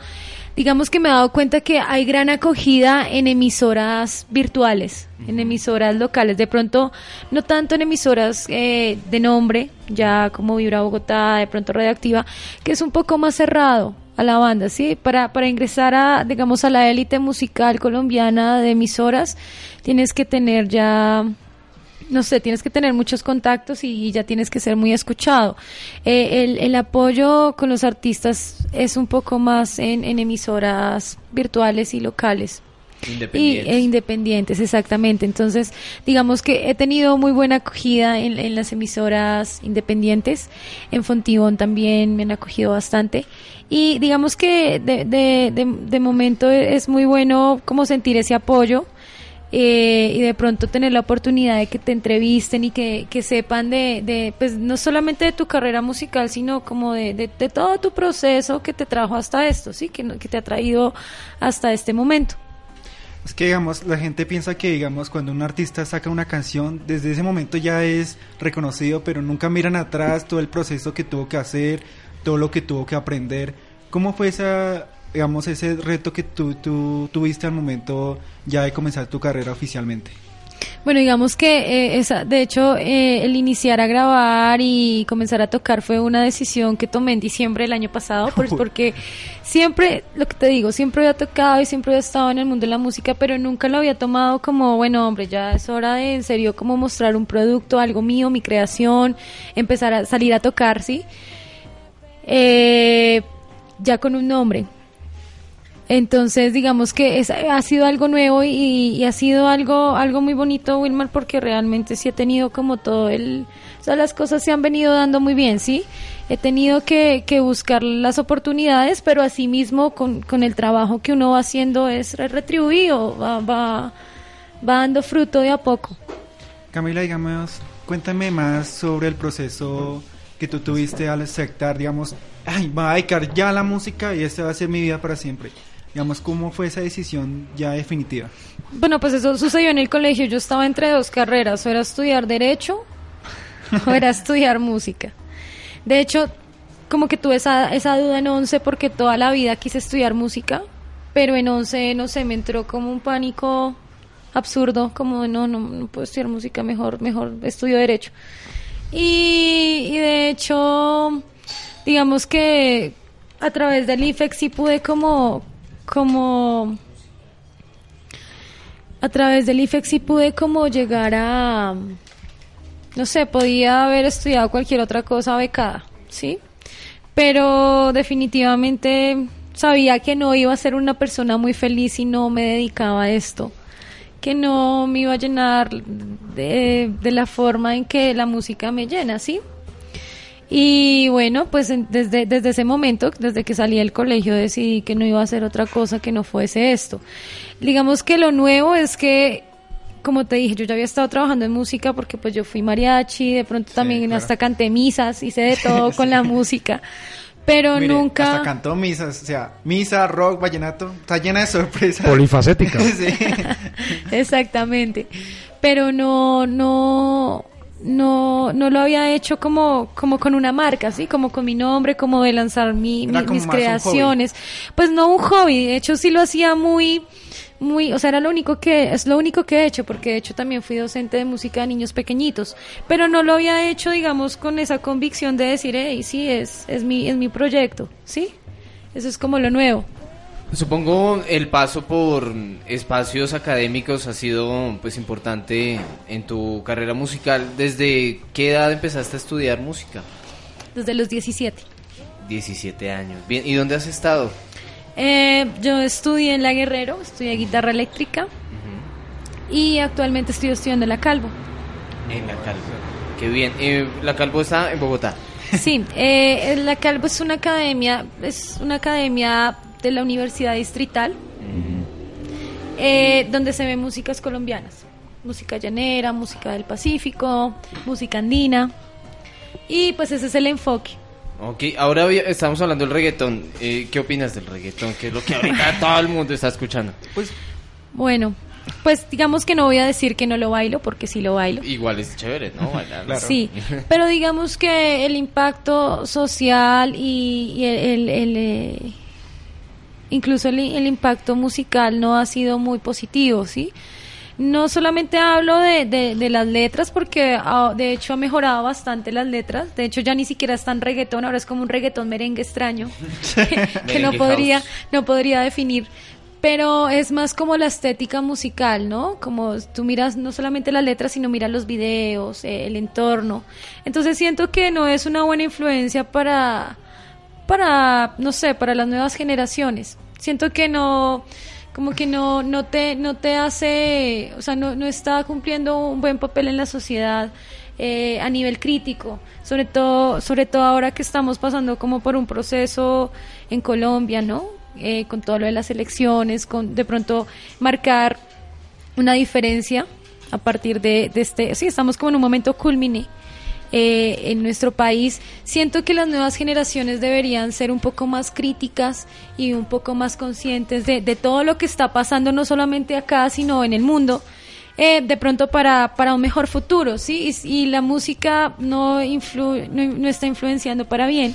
digamos que me he dado cuenta que hay gran acogida en emisoras virtuales, en emisoras locales. De pronto, no tanto en emisoras eh, de nombre, ya como Vibra Bogotá, de pronto Radioactiva, que es un poco más cerrado a la banda, ¿sí? Para, para ingresar a, digamos, a la élite musical colombiana de emisoras, tienes que tener ya no sé, tienes que tener muchos contactos y ya tienes que ser muy escuchado. Eh, el, el apoyo con los artistas es un poco más en, en emisoras virtuales y locales. Y, e independientes, exactamente. Entonces, digamos que he tenido muy buena acogida en, las emisoras independientes. En Fontibón también me han acogido bastante. Y digamos que de, de, de, momento es muy bueno como sentir ese apoyo. eh, y de pronto tener la oportunidad de que te entrevisten y que, que sepan de, de, pues no solamente de tu carrera musical, sino como de, de, de todo tu proceso que te trajo hasta esto, sí, que, que te ha traído hasta este momento. Es que, digamos, la gente piensa que, digamos, cuando un artista saca una canción, desde ese momento ya es reconocido, pero nunca miran atrás todo el proceso que tuvo que hacer, todo lo que tuvo que aprender. ¿Cómo fue esa, digamos, ese reto que tú, tú tuviste al momento ya de comenzar tu carrera oficialmente? Bueno, digamos que eh, esa, de hecho, eh, el iniciar a grabar y comenzar a tocar fue una decisión que tomé en diciembre del año pasado, pues <laughs> porque siempre, lo que te digo, siempre había tocado y siempre había estado en el mundo de la música, pero nunca lo había tomado como, bueno, hombre, ya es hora de en serio como mostrar un producto, algo mío, mi creación, empezar a salir a tocar, ¿sí? Eh, ya con un nombre. Entonces, digamos que es, ha sido algo nuevo y, ha sido algo algo muy bonito, Wilmar, porque realmente sí he tenido como todo el... O sea, las cosas se han venido dando muy bien, ¿sí? He tenido que, que buscar las oportunidades, pero asimismo con, con el trabajo que uno va haciendo es re- retribuido, va, va, va dando fruto de a poco. Camila, digamos, cuéntame más sobre el proceso que tú tuviste al aceptar, digamos, ay, va a dedicar ya la música y esta va a ser mi vida para siempre. Digamos, ¿cómo fue esa decisión ya definitiva? Bueno, pues eso sucedió en el colegio. Yo estaba entre dos carreras, o era estudiar derecho o era estudiar música. De hecho, como que tuve esa, esa duda en 11 porque toda la vida quise estudiar música, pero en 11, no sé, me entró como un pánico absurdo, como no, no, no puedo estudiar música, mejor, mejor estudio derecho. Y, y de hecho, digamos que a través del IFEX sí pude como, como a través del IFEX sí pude como llegar a, no sé, podía haber estudiado cualquier otra cosa becada, ¿sí? Pero definitivamente sabía que no iba a ser una persona muy feliz si no me dedicaba a esto, que no me iba a llenar de, de la forma en que la música me llena, ¿sí? Y bueno, pues en- desde, desde ese momento, desde que salí del colegio, decidí que no iba a hacer otra cosa que no fuese esto. Digamos que lo nuevo es que, como te dije, yo ya había estado trabajando en música porque pues yo fui mariachi, de pronto también claro. hasta canté misas, hice de <laughs> todo con la música. pero Mire, nunca... Hasta cantó misas, o sea, misa, rock, vallenato, está llena de sorpresas. Polifacética. <laughs> sí. <laughs> Exactamente. Pero no, no, no, no lo había hecho como, como con una marca, ¿sí? Como con mi nombre, como de lanzar mi, Era mi- como mis creaciones. Pues no un hobby, de hecho sí lo hacía muy, muy, o sea, era lo único que, es lo único que he hecho, porque de hecho también fui docente de música de niños pequeñitos, pero no lo había hecho, digamos, con esa convicción de decir, hey, sí, es, es mi, es mi proyecto, ¿sí? Eso es como lo nuevo. Supongo el paso por espacios académicos ha sido pues importante en tu carrera musical. ¿Desde qué edad empezaste a estudiar música? Desde los 17. 17 años. Bien, ¿y dónde has estado? Eh, yo estudié en La Guerrero, estudié guitarra eléctrica y actualmente estoy estudiando en La Calvo. En La Calvo. Qué bien. Eh, la Calvo está en Bogotá. Sí, eh, La Calvo es una academia, es una academia de la Universidad Distrital eh, donde se ven músicas colombianas, música llanera, música del Pacífico, música andina y pues ese es el enfoque. Ok, ahora estamos hablando del reggaetón. Eh, ¿Qué opinas del reggaetón? Que es lo que ahorita <laughs> todo el mundo está escuchando. Pues Bueno, pues digamos que no voy a decir que no lo bailo porque sí lo bailo. Igual es chévere, ¿no? <laughs> Bailar. Sí, <laughs> pero digamos que el impacto social y, y el, el- el, eh, incluso el, el impacto musical no ha sido muy positivo, ¿sí? No solamente hablo de, de- de las letras, porque ah, de hecho ha mejorado bastante las letras. De hecho, ya ni siquiera es tan reggaetón, ahora es como un reggaetón merengue extraño, <laughs> que no podría, no podría definir. Pero es más como la estética musical, ¿no? Como tú miras no solamente las letras, sino miras los videos, eh, el entorno. Entonces siento que no es una buena influencia para, para, no sé, para las nuevas generaciones. Siento que no, como que no, no te, no te hace, o sea, no, no está cumpliendo un buen papel en la sociedad eh, a nivel crítico, sobre todo, sobre todo ahora que estamos pasando como por un proceso en Colombia, ¿no? Eh, con todo lo de las elecciones, con de pronto marcar una diferencia a partir de, de este, sí, estamos como en un momento culmine eh, en nuestro país. Siento que las nuevas generaciones deberían ser un poco más críticas y un poco más conscientes de, de todo lo que está pasando, no solamente acá, sino en el mundo. eh, de pronto para, para un mejor futuro, ¿sí? Y, y la música no, influ- no, no está influenciando para bien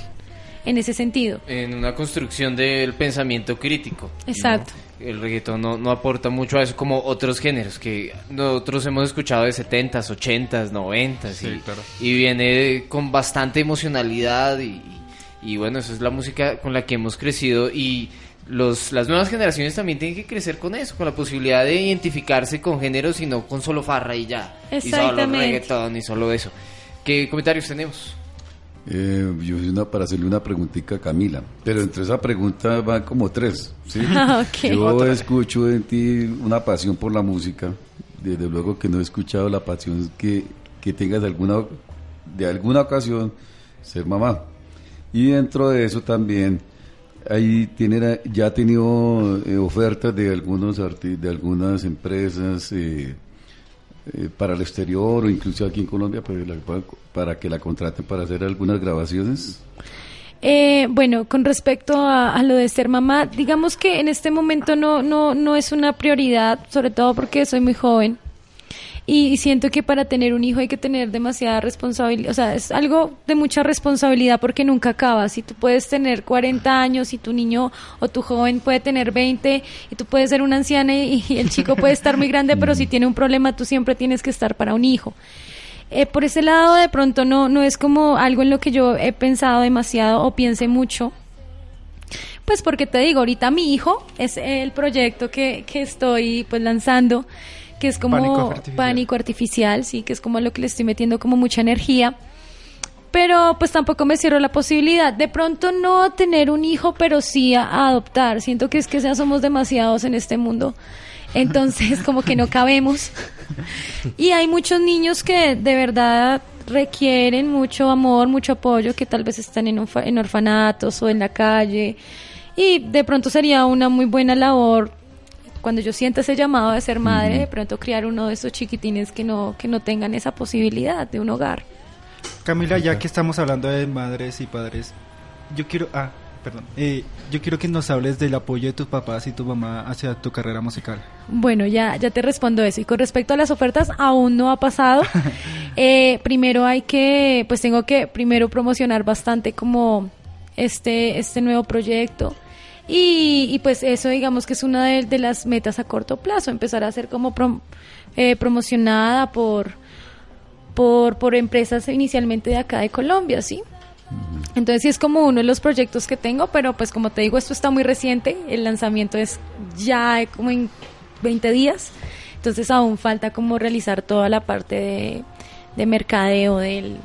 en ese sentido. En una construcción del pensamiento crítico. ¿no? El reggaetón no, no aporta mucho a eso como otros géneros que nosotros hemos escuchado de 70s, 80s, 90s Sí, y, claro. y viene con bastante emocionalidad y, y bueno, eso es la música con la que hemos crecido y los, las nuevas generaciones también tienen que crecer con eso, con la posibilidad de identificarse con géneros y no con solo farra y ya. Y solo Exactamente. reggaetón y solo eso. ¿Qué comentarios tenemos? Eh, yo una, para hacerle una preguntita a Camila, pero entre esa pregunta van como tres, ¿sí? <laughs> Ah. Yo escucho en ti una pasión por la música, desde luego que no he escuchado la pasión que, que tengas de alguna, de alguna ocasión ser mamá. Y dentro de eso también, ahí tiene, ya ha tenido eh, ofertas de algunos arti- de algunas empresas eh, eh, para el exterior o incluso aquí en Colombia que la- para que la contraten para hacer algunas grabaciones. Eh, bueno, con respecto a, a lo de ser mamá, digamos que en este momento no, no, no es una prioridad, sobre todo porque soy muy joven. Y siento que para tener un hijo hay que tener demasiada responsabilidad, o sea, es algo de mucha responsabilidad porque nunca acaba. Si tú puedes tener 40 años y tu niño o tu joven puede tener 20 y tú puedes ser una anciana y, y el chico puede estar muy grande, pero <laughs> si tiene un problema tú siempre tienes que estar para un hijo. Eh, por ese lado, de pronto no, no es como algo en lo que yo he pensado demasiado o piense mucho. Pues porque te digo, ahorita mi hijo es el proyecto que, que estoy pues lanzando, que es como Pánico artificial. pánico artificial, sí, que es como lo que le estoy metiendo como mucha energía. Pero pues tampoco me cierro la posibilidad. De pronto no tener un hijo, pero sí a, adoptar. Siento que es que ya somos demasiados en este mundo. Entonces como que no cabemos. Y hay muchos niños que de verdad requieren mucho amor, mucho apoyo, que tal vez están en, orfa- en orfanatos o en la calle. Y de pronto sería una muy buena labor, cuando yo sienta ese llamado de ser madre, de pronto criar uno de esos chiquitines que no, que no tengan esa posibilidad de un hogar. Camila, ya que estamos hablando de madres y padres, yo quiero, ah, perdón, eh, yo quiero que nos hables del apoyo de tus papás y tu mamá hacia tu carrera musical. Bueno, ya, ya te respondo eso. Y con respecto a las ofertas, aún no ha pasado. <laughs> Eh, primero hay que, pues tengo que primero promocionar bastante como este, este nuevo proyecto. Y, y pues eso digamos que es una de, de las metas a corto plazo, empezar a ser como prom- eh, promocionada por, por, por empresas inicialmente de acá de Colombia, ¿sí? Entonces sí es como uno de los proyectos que tengo, pero pues como te digo, esto está muy reciente, el lanzamiento es ya como en 20 días, entonces aún falta como realizar toda la parte de, de mercadeo del,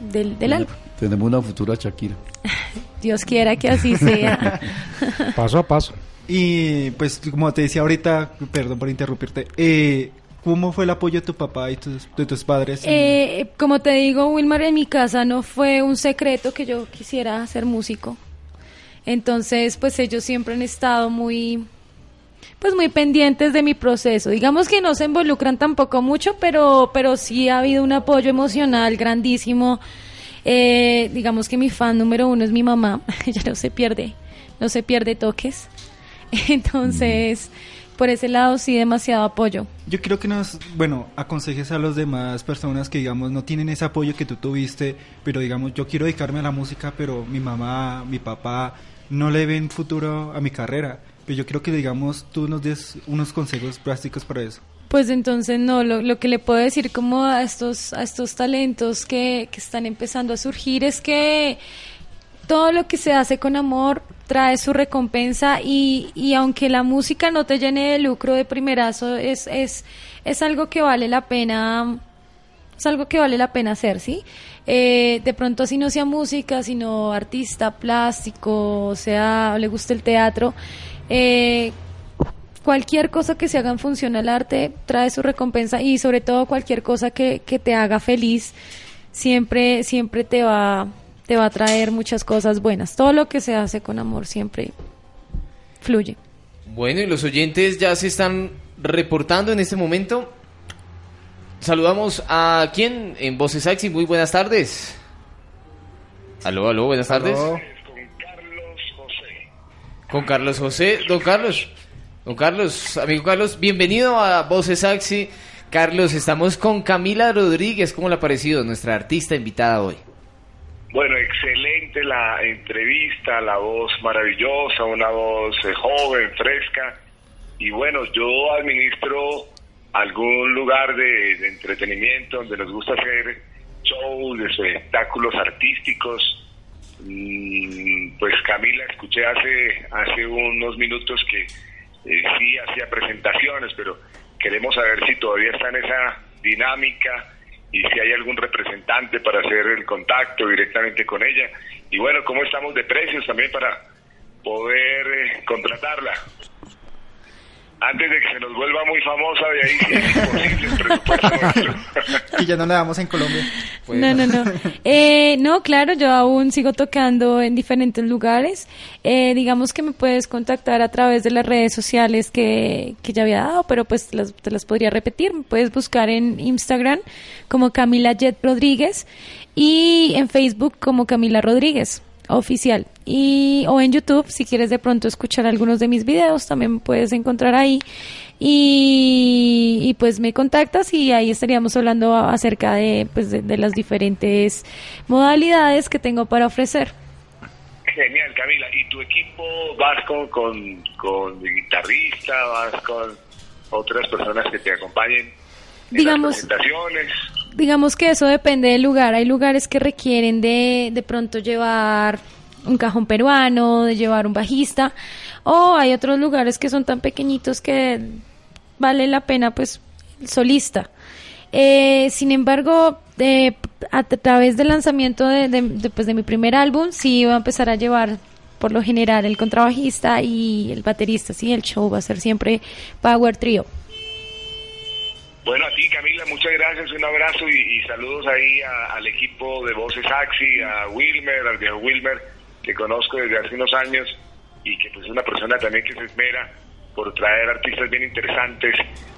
del, del álbum. Tenemos una futura Shakira. <laughs> Dios quiera que así sea. <laughs> Paso a paso. Y pues como te decía ahorita, perdón por interrumpirte, eh, ¿cómo fue el apoyo de tu papá y tus, de tus padres? Eh, como te digo, Wilmar, en mi casa no fue un secreto que yo quisiera ser músico. Entonces, pues ellos siempre han estado muy, pues muy pendientes de mi proceso. Digamos que no se involucran tampoco mucho, pero, pero sí ha habido un apoyo emocional grandísimo. Eh, digamos que mi fan número uno es mi mamá. <laughs> Ella no se pierde, no se pierde toques. <laughs> Entonces, por ese lado sí demasiado apoyo. Yo quiero que nos, bueno, aconsejes a las demás personas que, digamos, no tienen ese apoyo que tú tuviste, pero, digamos, yo quiero dedicarme a la música, pero mi mamá, mi papá no le ven futuro a mi carrera. Pero yo quiero que, digamos, tú nos des unos consejos prácticos para eso. Pues entonces no, lo, lo que le puedo decir como a estos, a estos talentos que, que están empezando a surgir es que todo lo que se hace con amor trae su recompensa y, y aunque la música no te llene de lucro de primerazo, es, es, es algo que vale la pena, es algo que vale la pena hacer, ¿sí? Eh, de pronto así no sea música, sino artista, plástico, o sea, le gusta el teatro, eh, cualquier cosa que se haga en función al arte trae su recompensa y sobre todo cualquier cosa que, que te haga feliz siempre siempre te va te va a traer muchas cosas buenas todo lo que se hace con amor siempre fluye Bueno, y los oyentes ya se están reportando en este momento. Saludamos a quién en Voces Axi. Muy buenas tardes. Aló, aló, buenas tardes. Con Carlos José. Don Carlos. Don Carlos, amigo Carlos, bienvenido a Voces Axi. Carlos, estamos con Camila Rodríguez. ¿Cómo le ha parecido nuestra artista invitada hoy? Bueno, excelente la entrevista, la voz maravillosa, una voz eh, joven, fresca. Y bueno, yo administro algún lugar de, entretenimiento donde nos gusta hacer shows, espectáculos artísticos. Mm, Pues Camila, escuché hace unos minutos que eh, sí hacía presentaciones, pero queremos saber si todavía está en esa dinámica y si hay algún representante para hacer el contacto directamente con ella. Y bueno, cómo estamos de precios también para poder eh, contratarla. Antes de que se nos vuelva muy famosa, de ahí es imposible el. <laughs> Y ya no la damos en Colombia. no no no. Eh, no claro yo aún sigo tocando en diferentes lugares. Eh, digamos que me puedes contactar a través de las redes sociales que, que ya había dado pero pues las- te las podría repetir. Me puedes buscar en Instagram como Camila Jet Rodríguez y en Facebook como Camila Rodríguez oficial y o en YouTube si quieres de pronto escuchar algunos de mis videos también puedes encontrar ahí y, y, pues me contactas y ahí estaríamos hablando acerca de pues de, de las diferentes modalidades que tengo para ofrecer Genial, Camila. ¿Y tu equipo vas con, con, con guitarrista, vas con otras personas que te acompañen en Digamos- las presentaciones? digamos que eso depende del lugar. Hay lugares que requieren de de pronto llevar un cajón peruano, de llevar un bajista, o hay otros lugares que son tan pequeñitos que vale la pena pues el solista. Eh, sin embargo, eh, a través del lanzamiento de, de- pues, de mi primer álbum, sí iba a empezar a llevar por lo general el contrabajista y el baterista, sí, el show va a ser siempre Power Trio. Bueno, a ti, Camila, muchas gracias, un abrazo y, saludos ahí al equipo de Voces Axi, a Wilmer, al viejo Wilmer, que conozco desde hace unos años y que pues es una persona también que se esmera por traer artistas bien interesantes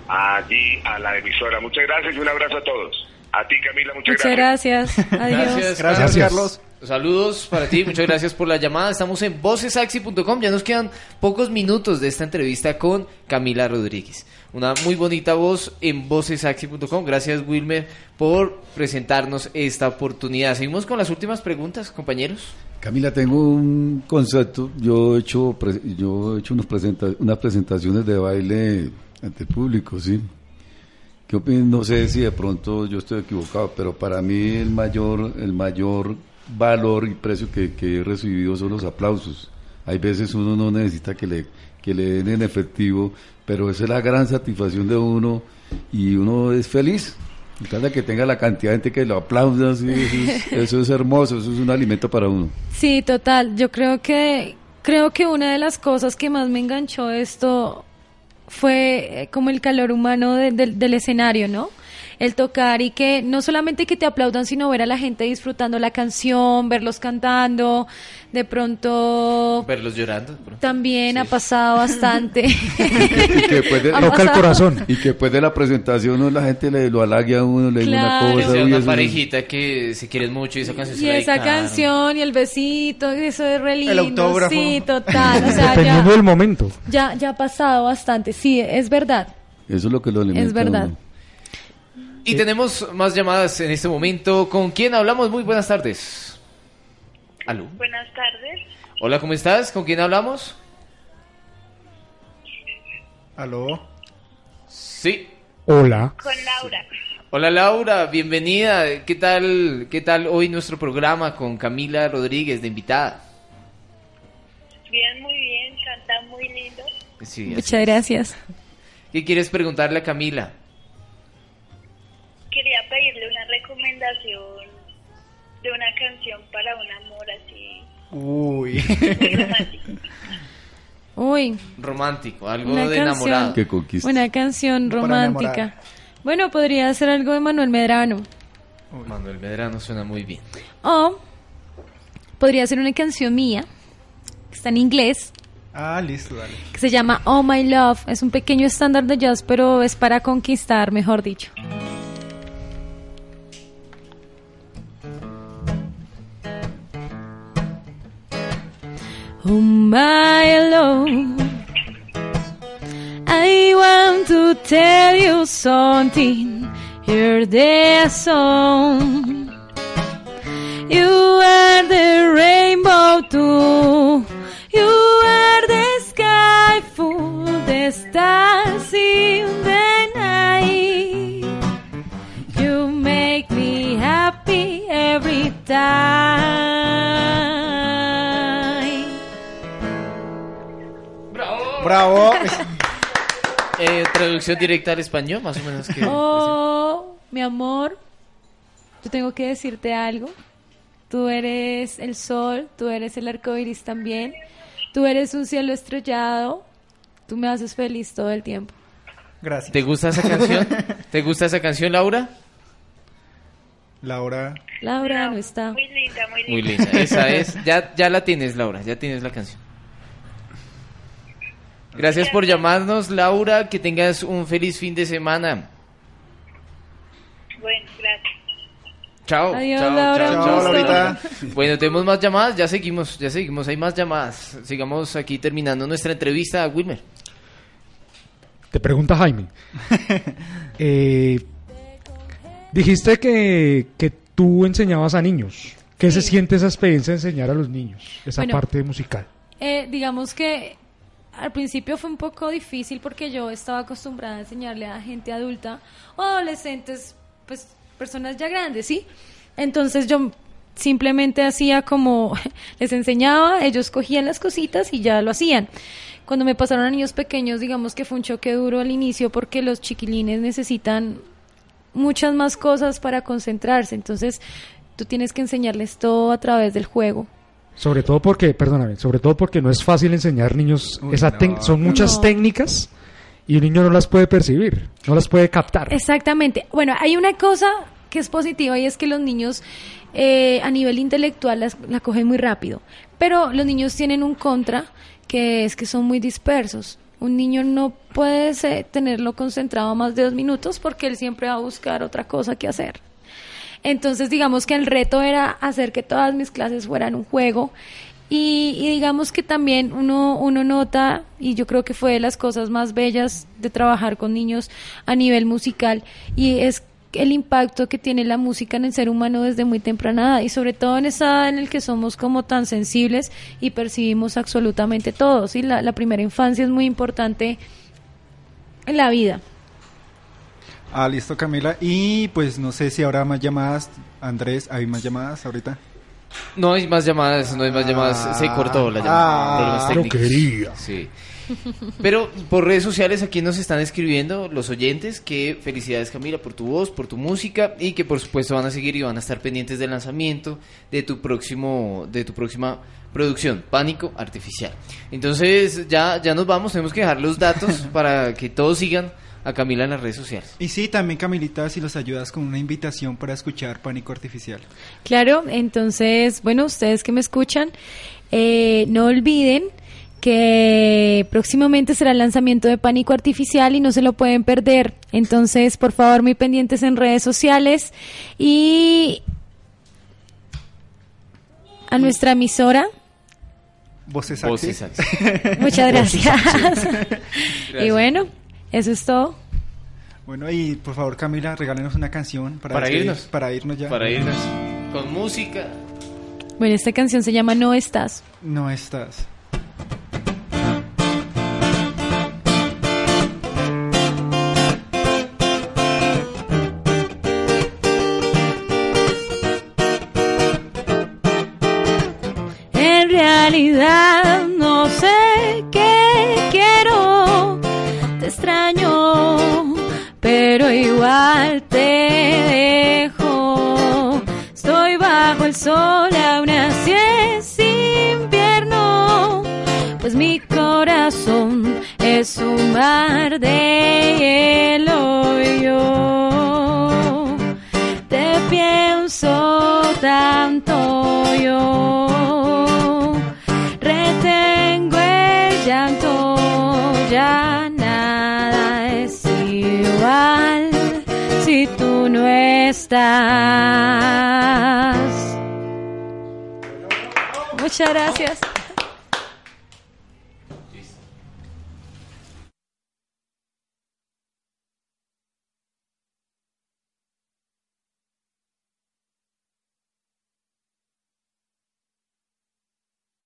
allí a la emisora. Muchas gracias y un abrazo a todos. A ti, Camila, muchas, Muchas gracias. <laughs> Adiós. Gracias, Gracias, Carlos. Saludos para ti, muchas gracias por la llamada. Estamos en vocesaxi.com. Ya nos quedan pocos minutos de esta entrevista con Camila Rodríguez. Una muy bonita voz en vocesaxi.com. Gracias, Wilmer, por presentarnos esta oportunidad. Seguimos con las últimas preguntas, compañeros. Camila, tengo un concepto. Yo he hecho, yo he hecho unos presenta unas presentaciones de baile ante el público, ¿sí? ¿Qué opinas? No sé si de pronto yo estoy equivocado, pero para mí el mayor, el mayor valor y precio que, que, he recibido son los aplausos. Hay veces uno no necesita que le, que le den en efectivo, pero esa es la gran satisfacción de uno y uno es feliz. de que tenga la cantidad de gente que lo aplauda, eso, es, <laughs> eso es hermoso, eso es un alimento para uno. Sí, total. Yo creo que creo que una de las cosas que más me enganchó esto fue eh, como el calor humano del escenario, ¿no? El tocar y que no solamente que te aplaudan, sino ver a la gente disfrutando la canción, verlos cantando, de pronto... Verlos llorando. También ha pasado <laughs> bastante. y que después de, Toca el corazón. Y que después de la presentación la gente le lo halague a uno, le dice una cosa. Y una parejita que se quieren mucho y esa canción Y esa canción y el besito, eso es re lindo. El autógrafo. Sí, total. O sea, Dependiendo del momento. Ya, ya ha pasado bastante, sí, es verdad. Eso es lo que lo alimenta Es verdad. Y tenemos más llamadas en este momento. ¿Con quién hablamos? Muy buenas tardes. ¿Aló? Buenas tardes. Hola, ¿cómo estás? ¿Con quién hablamos? ¿Aló? Sí. Hola. Con Laura. Hola Laura, bienvenida. ¿Qué tal, qué tal hoy nuestro programa con Camila Rodríguez de invitada? Bien, muy bien, canta muy lindo. Muchas gracias. ¿Qué quieres preguntarle a Camila? Quería pedirle una recomendación de una canción para un amor así. Uy. romántico. Uy. Romántico, algo de enamorado. Que conquista. Una canción romántica. Bueno, podría ser algo de Manuel Medrano. Manuel Medrano suena muy bien. O podría ser una canción mía, que está en inglés. Ah, listo, dale. Que se llama Oh My Love. Es un pequeño estándar de jazz, pero es para conquistar, mejor dicho. Oh my Lord, I want to tell you something. Hear the song. Bravo. <laughs> Eh, traducción directa al español, más o menos. Que, oh, mi amor, yo tengo que decirte algo. Tú eres el sol, tú eres el arco iris también. Tú eres un cielo estrellado. Tú me haces feliz todo el tiempo. Gracias. ¿Te gusta esa canción? <laughs> ¿Te gusta esa canción, Laura? Laura. Laura no, está. Muy linda, muy linda. Muy linda. Esa es. <laughs> Ya, ya la tienes, Laura. Ya tienes la canción. Gracias por llamarnos, Laura. Que tengas un feliz fin de semana. Bueno, gracias. Chao. Adiós, chao, Laura, chao. Bueno, tenemos más llamadas. Ya seguimos, ya seguimos. Hay más llamadas. Sigamos aquí terminando nuestra entrevista a Wilmer. Te pregunta Jaime. <laughs> Eh, dijiste que, que tú enseñabas a niños. ¿Qué se siente esa experiencia de enseñar a los niños? Esa Bueno. parte musical. Eh, digamos que al principio fue un poco difícil porque yo estaba acostumbrada a enseñarle a gente adulta o adolescentes, pues personas ya grandes, ¿sí? Entonces yo simplemente hacía como <laughs> les enseñaba, ellos cogían las cositas y ya lo hacían. Cuando me pasaron a niños pequeños, digamos que fue un choque duro al inicio porque los chiquilines necesitan muchas más cosas para concentrarse. Entonces, tú tienes que enseñarles todo a través del juego. Sobre todo porque, perdóname, sobre todo porque no es fácil enseñar niños. Uy, esa no. son muchas No. técnicas y un niño no las puede percibir, no las puede captar. Exactamente. Bueno, hay una cosa que es positiva y es que los niños eh, a nivel intelectual las- la cogen muy rápido. Pero los niños tienen un contra que es que son muy dispersos. Un niño no puede se- tenerlo concentrado más de dos minutos porque él siempre va a buscar otra cosa que hacer. Entonces, digamos que el reto era hacer que todas mis clases fueran un juego. Y, digamos que también uno, uno nota, y yo creo que fue de las cosas más bellas de trabajar con niños a nivel musical, y es el impacto que tiene la música en el ser humano desde muy temprana edad y sobre todo en esa edad en el que somos como tan sensibles y percibimos absolutamente todo. ¿sí? La primera infancia es muy importante en la vida. Ah, listo, Camila. Y pues no sé si habrá más llamadas. Andrés, ¿hay más llamadas ahorita? No hay más llamadas, no hay más llamadas. Se cortó la llamada. Ah, técnicos. quería. Sí. Pero por redes sociales aquí nos están escribiendo los oyentes que felicidades Camila por tu voz, por tu música y que por supuesto van a seguir y van a estar pendientes del lanzamiento de tu próximo de tu próxima producción, Pánico Artificial. Entonces ya ya nos vamos, tenemos que dejar los datos <laughs> para que todos sigan a Camila en las redes sociales. Y sí, también Camilita, si los ayudas con una invitación para escuchar Pánico Artificial. Claro, entonces, bueno, ustedes que me escuchan, eh, no olviden que próximamente será el lanzamiento de Pánico Artificial y no se lo pueden perder. Entonces, por favor, muy pendientes en redes sociales y a nuestra emisora. Voces Voces. Muchas gracias. <laughs> Gracias. Y bueno, eso es todo. Bueno, y por favor, Camila, regálenos una canción para, Para irnos. Para irnos ya. Para irnos con música. Bueno, esta canción se llama No estás. No estás. Es un mar de hielo yo te pienso tanto yo retengo el llanto ya nada es igual si tú no estás. Muchas gracias